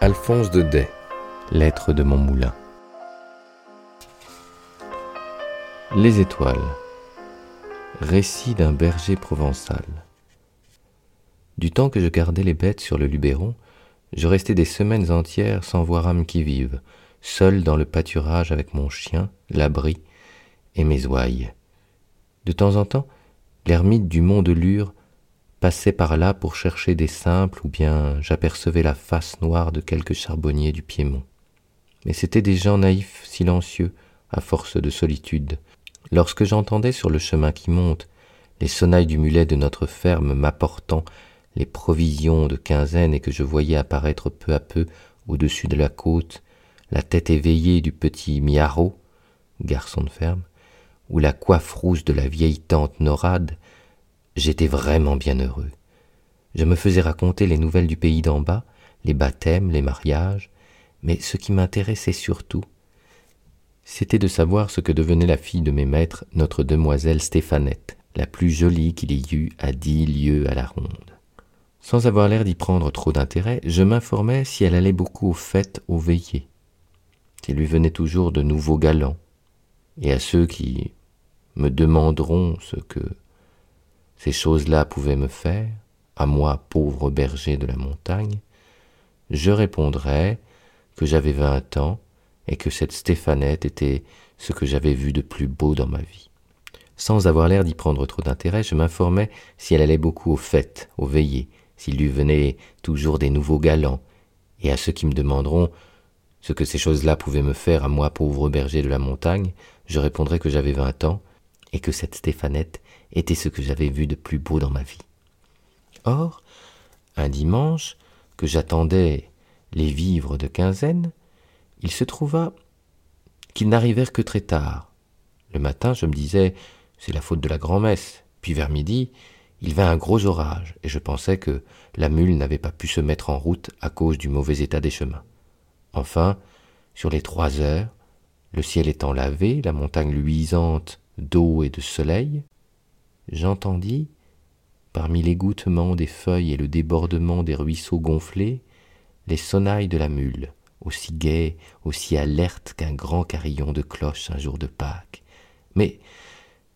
Alphonse de Day, lettre de mon moulin. Les étoiles. Récit d'un berger provençal. Du temps que je gardais les bêtes sur le Luberon, je restais des semaines entières sans voir âme qui vive, seul dans le pâturage avec mon chien, l'abri et mes ouailles. De temps en temps, l'ermite du mont de Lure passait par là pour chercher des simples ou bien j'apercevais la face noire de quelques charbonniers du Piémont. Mais c'étaient des gens naïfs, silencieux, à force de solitude. Lorsque j'entendais sur le chemin qui monte les sonnailles du mulet de notre ferme m'apportant les provisions de quinzaine et que je voyais apparaître peu à peu au-dessus de la côte la tête éveillée du petit Miaro, garçon de ferme, ou la coiffe rouge de la vieille tante Norade, J'étais vraiment bien heureux. Je me faisais raconter les nouvelles du pays d'en bas, les baptêmes, les mariages, mais ce qui m'intéressait surtout, c'était de savoir ce que devenait la fille de mes maîtres, notre demoiselle Stéphanette, la plus jolie qu'il y eût à dix lieues à la ronde. Sans avoir l'air d'y prendre trop d'intérêt, je m'informais si elle allait beaucoup aux fêtes, aux veillées, s'il lui venait toujours de nouveaux galants, et à ceux qui me demanderont ce que ces choses-là pouvaient me faire, à moi pauvre berger de la montagne, je répondrais que j'avais vingt ans et que cette Stéphanette était ce que j'avais vu de plus beau dans ma vie. Sans avoir l'air d'y prendre trop d'intérêt, je m'informais si elle allait beaucoup aux fêtes, aux veillées, s'il lui venait toujours des nouveaux galants, et à ceux qui me demanderont ce que ces choses-là pouvaient me faire à moi pauvre berger de la montagne, je répondrais que j'avais vingt ans, et que cette Stéphanette était ce que j'avais vu de plus beau dans ma vie. Or, un dimanche, que j'attendais les vivres de quinzaine, il se trouva qu'ils n'arrivèrent que très tard. Le matin, je me disais, c'est la faute de la grand-messe. Puis vers midi, il vint un gros orage, et je pensais que la mule n'avait pas pu se mettre en route à cause du mauvais état des chemins. Enfin, sur les trois heures, le ciel étant lavé, la montagne luisante d'eau et de soleil, j'entendis, parmi l'égouttement des feuilles et le débordement des ruisseaux gonflés, les sonnailles de la mule, aussi gaies, aussi alertes qu'un grand carillon de cloche un jour de Pâques. Mais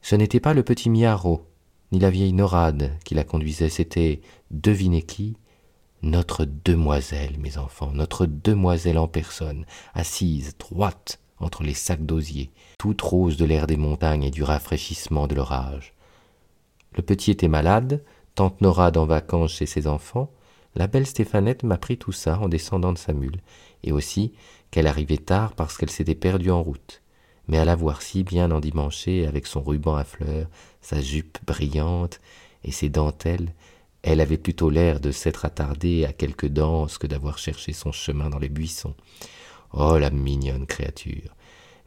ce n'était pas le petit Miaro, ni la vieille Norade qui la conduisait, c'était, devinez qui, notre demoiselle, mes enfants, notre demoiselle en personne, assise, droite, entre les sacs d'osier, toute rose de l'air des montagnes et du rafraîchissement de l'orage. Le petit était malade, tante Norade en vacances chez ses enfants, la belle Stéphanette m'apprit tout ça en descendant de sa mule, et aussi qu'elle arrivait tard parce qu'elle s'était perdue en route. Mais à la voir si bien endimanchée, avec son ruban à fleurs, sa jupe brillante et ses dentelles, elle avait plutôt l'air de s'être attardée à quelque danse que d'avoir cherché son chemin dans les buissons. Oh la mignonne créature.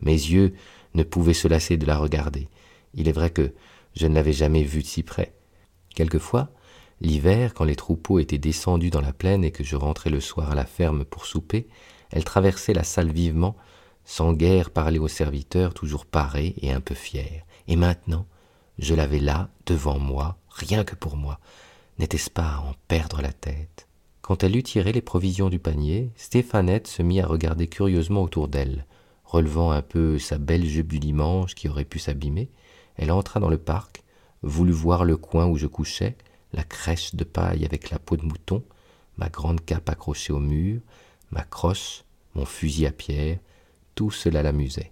Mes yeux ne pouvaient se lasser de la regarder. Il est vrai que je ne l'avais jamais vue de si près. Quelquefois, l'hiver, quand les troupeaux étaient descendus dans la plaine et que je rentrais le soir à la ferme pour souper, elle traversait la salle vivement, sans guère parler aux serviteurs, toujours parée et un peu fière. Et maintenant, je l'avais là, devant moi, rien que pour moi. N'était-ce pas à en perdre la tête? Quand elle eut tiré les provisions du panier, Stéphanette se mit à regarder curieusement autour d'elle. Relevant un peu sa belle jupe du dimanche qui aurait pu s'abîmer, elle entra dans le parc, voulut voir le coin où je couchais, la crèche de paille avec la peau de mouton, ma grande cape accrochée au mur, ma crosse, mon fusil à pierre, tout cela l'amusait.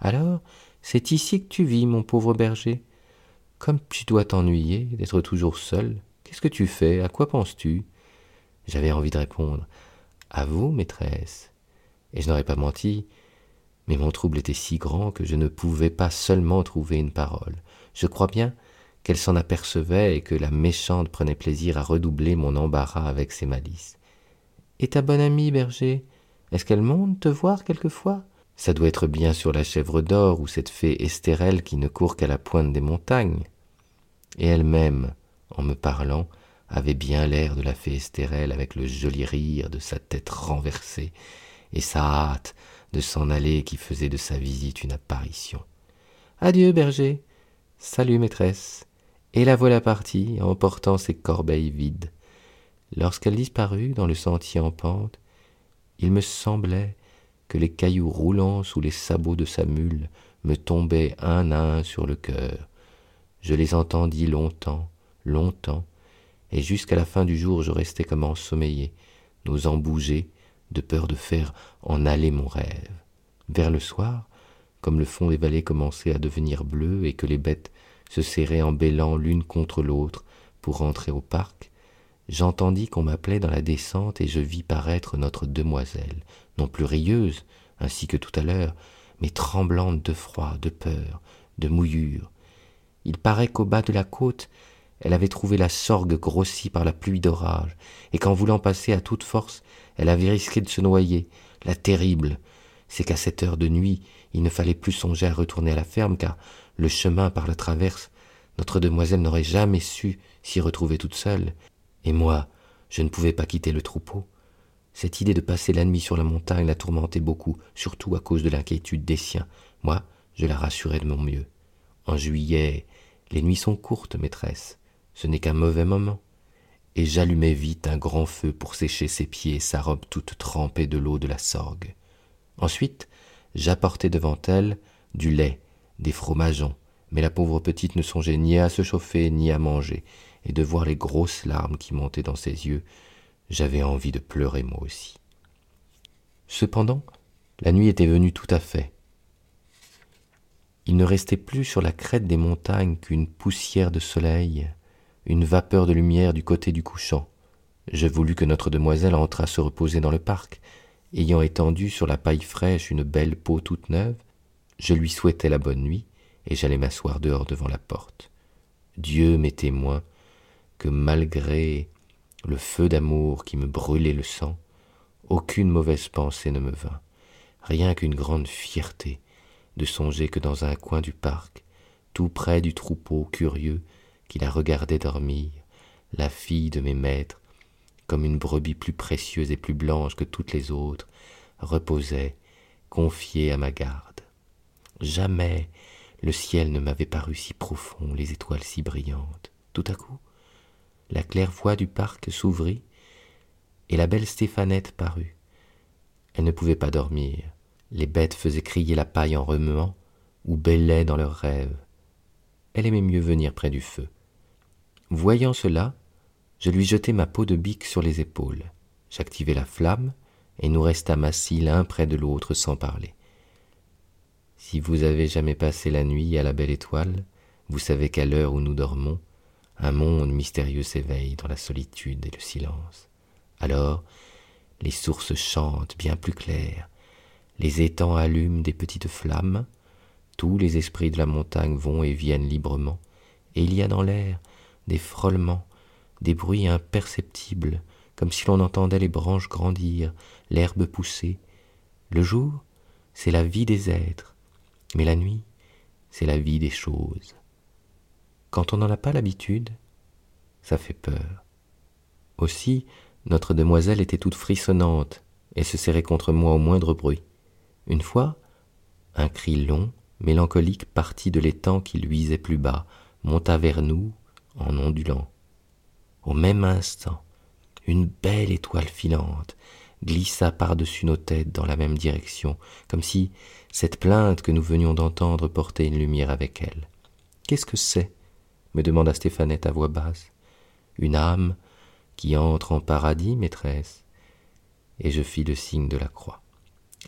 Alors, c'est ici que tu vis, mon pauvre berger. Comme tu dois t'ennuyer d'être toujours seul, qu'est-ce que tu fais? À quoi penses-tu? J'avais envie de répondre À vous, maîtresse. Et je n'aurais pas menti, mais mon trouble était si grand que je ne pouvais pas seulement trouver une parole. Je crois bien qu'elle s'en apercevait et que la méchante prenait plaisir à redoubler mon embarras avec ses malices. Et ta bonne amie, berger, est-ce qu'elle monte te voir quelquefois? Ça doit être bien sur la chèvre d'or ou cette fée Estérelle qui ne court qu'à la pointe des montagnes. Et elle-même, en me parlant, avait bien l'air de la fée Estérelle avec le joli rire de sa tête renversée et sa hâte de s'en aller qui faisait de sa visite une apparition. Adieu, berger. Salut, maîtresse. Et la voilà partie, emportant ses corbeilles vides. Lorsqu'elle disparut dans le sentier en pente, il me semblait que les cailloux roulants sous les sabots de sa mule me tombaient un à un sur le cœur. Je les entendis longtemps, longtemps, et jusqu'à la fin du jour je restai comme ensommeillé, n'osant bouger, de peur de faire en aller mon rêve. Vers le soir, comme le fond des vallées commençait à devenir bleu et que les bêtes se serraient en bêlant l'une contre l'autre pour rentrer au parc, j'entendis qu'on m'appelait dans la descente et je vis paraître notre demoiselle, non plus rieuse, ainsi que tout à l'heure, mais tremblante de froid, de peur, de mouillure. Il paraît qu'au bas de la côte, elle avait trouvé la sorgue grossie par la pluie d'orage, et qu'en voulant passer à toute force, elle avait risqué de se noyer. La terrible, c'est qu'à cette heure de nuit, il ne fallait plus songer à retourner à la ferme, car le chemin par la traverse, notre demoiselle n'aurait jamais su s'y retrouver toute seule, et moi, je ne pouvais pas quitter le troupeau. Cette idée de passer la nuit sur la montagne la tourmentait beaucoup, surtout à cause de l'inquiétude des siens. Moi, je la rassurais de mon mieux. En juillet, les nuits sont courtes, maîtresse. Ce n'est qu'un mauvais moment. Et j'allumai vite un grand feu pour sécher ses pieds et sa robe toute trempée de l'eau de la sorgue. Ensuite, j'apportai devant elle du lait, des fromageons, mais la pauvre petite ne songeait ni à se chauffer ni à manger, et de voir les grosses larmes qui montaient dans ses yeux, j'avais envie de pleurer moi aussi. Cependant, la nuit était venue tout à fait. Il ne restait plus sur la crête des montagnes qu'une poussière de soleil, une vapeur de lumière du côté du couchant. Je voulus que notre demoiselle entrât se reposer dans le parc, ayant étendu sur la paille fraîche une belle peau toute neuve, je lui souhaitai la bonne nuit, et j'allai m'asseoir dehors devant la porte. Dieu m'est témoin que malgré le feu d'amour qui me brûlait le sang, aucune mauvaise pensée ne me vint, rien qu'une grande fierté de songer que dans un coin du parc, tout près du troupeau curieux qui la regardait dormir, la fille de mes maîtres, comme une brebis plus précieuse et plus blanche que toutes les autres, reposait, confiée à ma garde. Jamais le ciel ne m'avait paru si profond, les étoiles si brillantes. Tout à coup, la claire-voie du parc s'ouvrit, et la belle Stéphanette parut. Elle ne pouvait pas dormir. Les bêtes faisaient crier la paille en remuant, ou bêlaient dans leurs rêves. Elle aimait mieux venir près du feu. Voyant cela, je lui jetai ma peau de bique sur les épaules. J'activai la flamme, et nous restâmes assis l'un près de l'autre sans parler. Si vous avez jamais passé la nuit à la belle étoile, vous savez qu'à l'heure où nous dormons, un monde mystérieux s'éveille dans la solitude et le silence. Alors, les sources chantent bien plus claires, les étangs allument des petites flammes, tous les esprits de la montagne vont et viennent librement, et il y a dans l'air des frôlements, des bruits imperceptibles, comme si l'on entendait les branches grandir, l'herbe pousser. Le jour, c'est la vie des êtres, mais la nuit, c'est la vie des choses. Quand on n'en a pas l'habitude, ça fait peur. Aussi, notre demoiselle était toute frissonnante et se serrait contre moi au moindre bruit. Une fois, un cri long, mélancolique partit de l'étang qui luisait plus bas, monta vers nous en ondulant. Au même instant, une belle étoile filante glissa par-dessus nos têtes dans la même direction, comme si cette plainte que nous venions d'entendre portait une lumière avec elle. Qu'est-ce que c'est? me demanda Stéphanette à voix basse. Une âme qui entre en paradis, maîtresse. Et je fis le signe de la croix.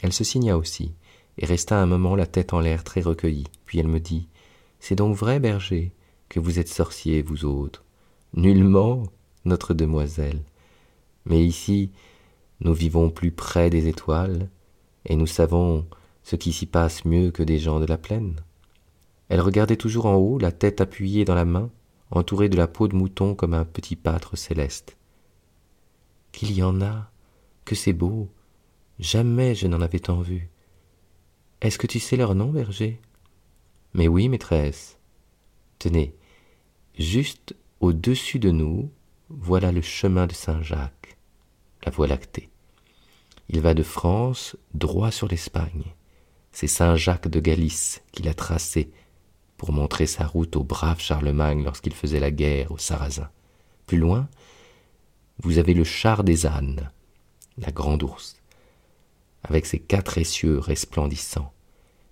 Elle se signa aussi, et resta un moment la tête en l'air très recueillie, puis elle me dit. C'est donc vrai, berger, que vous êtes sorcier, vous autres. Nullement, notre demoiselle. Mais ici, nous vivons plus près des étoiles, et nous savons ce qui s'y passe mieux que des gens de la plaine. Elle regardait toujours en haut, la tête appuyée dans la main, entourée de la peau de mouton comme un petit pâtre céleste. Qu'il y en a, que c'est beau, jamais je n'en avais tant vu. Est-ce que tu sais leur nom, berger? Mais oui, maîtresse. Tenez, juste au-dessus de nous, voilà le chemin de Saint-Jacques, la voie lactée. Il va de France droit sur l'Espagne. C'est Saint-Jacques de Galice qui l'a tracé pour montrer sa route au brave Charlemagne lorsqu'il faisait la guerre aux Sarrasins. Plus loin, vous avez le char des ânes, la grande ours, avec ses quatre essieux resplendissants.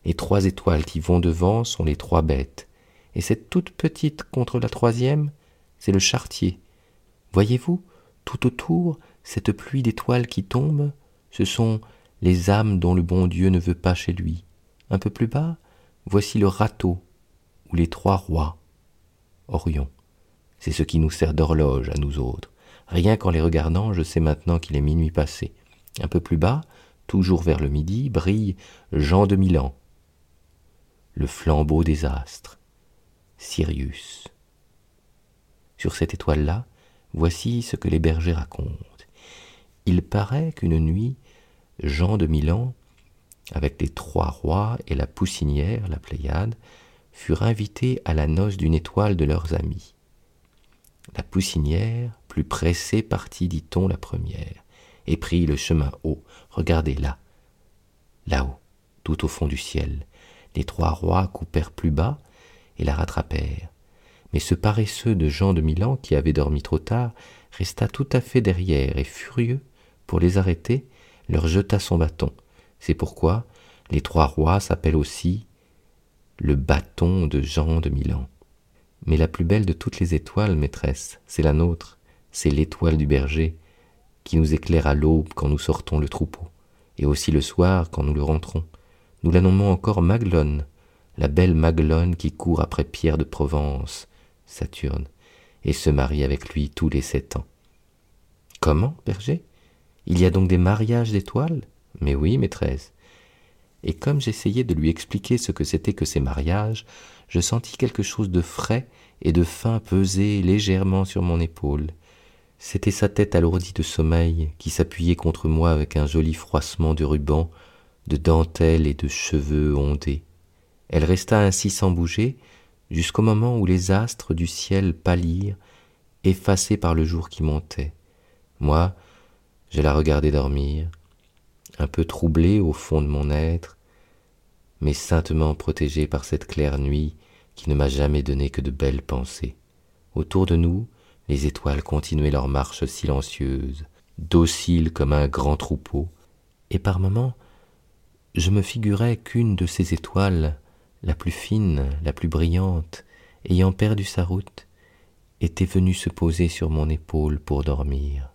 Les trois étoiles qui vont devant sont les trois bêtes, et cette toute petite contre la troisième, c'est le chartier. Voyez-vous, tout autour, cette pluie d'étoiles qui tombe, ce sont les âmes dont le bon Dieu ne veut pas chez lui. Un peu plus bas, voici le râteau, ou les trois rois. Orion. C'est ce qui nous sert d'horloge à nous autres. Rien qu'en les regardant, je sais maintenant qu'il est minuit passé. Un peu plus bas, toujours vers le midi, brille Jean de Milan, le flambeau des astres, Sirius. Sur cette étoile-là, voici ce que les bergers racontent. Il paraît qu'une nuit, Jean de Milan, avec les trois rois et la poussinière, la Pléiade, furent invités à la noce d'une étoile de leurs amis. La poussinière, plus pressée, partit, dit-on, la première, et prit le chemin haut. Regardez là, là-haut, tout au fond du ciel. Les trois rois coupèrent plus bas et la rattrapèrent. Mais ce paresseux de Jean de Milan, qui avait dormi trop tard, resta tout à fait derrière et furieux, pour les arrêter, leur jeta son bâton. C'est pourquoi les trois rois s'appellent aussi le bâton de Jean de Milan. Mais la plus belle de toutes les étoiles, maîtresse, c'est la nôtre, c'est l'étoile du berger, qui nous éclaire à l'aube quand nous sortons le troupeau, et aussi le soir quand nous le rentrons. Nous la nommons encore Maglone, la belle Maglone qui court après Pierre de Provence, Saturne, et se marie avec lui tous les sept ans. Comment, berger? Il y a donc des mariages d'étoiles? Mais oui, maîtresse. Et comme j'essayais de lui expliquer ce que c'était que ces mariages, je sentis quelque chose de frais et de fin peser légèrement sur mon épaule. C'était sa tête alourdie de sommeil qui s'appuyait contre moi avec un joli froissement de ruban, de dentelle et de cheveux ondés. Elle resta ainsi sans bouger jusqu'au moment où les astres du ciel pâlirent, effacés par le jour qui montait. Moi, je la regardais dormir, un peu troublé au fond de mon être, mais saintement protégé par cette claire nuit qui ne m'a jamais donné que de belles pensées. Autour de nous, les étoiles continuaient leur marche silencieuse, dociles comme un grand troupeau, et par moments je me figurais qu'une de ces étoiles, la plus fine, la plus brillante, ayant perdu sa route, était venue se poser sur mon épaule pour dormir.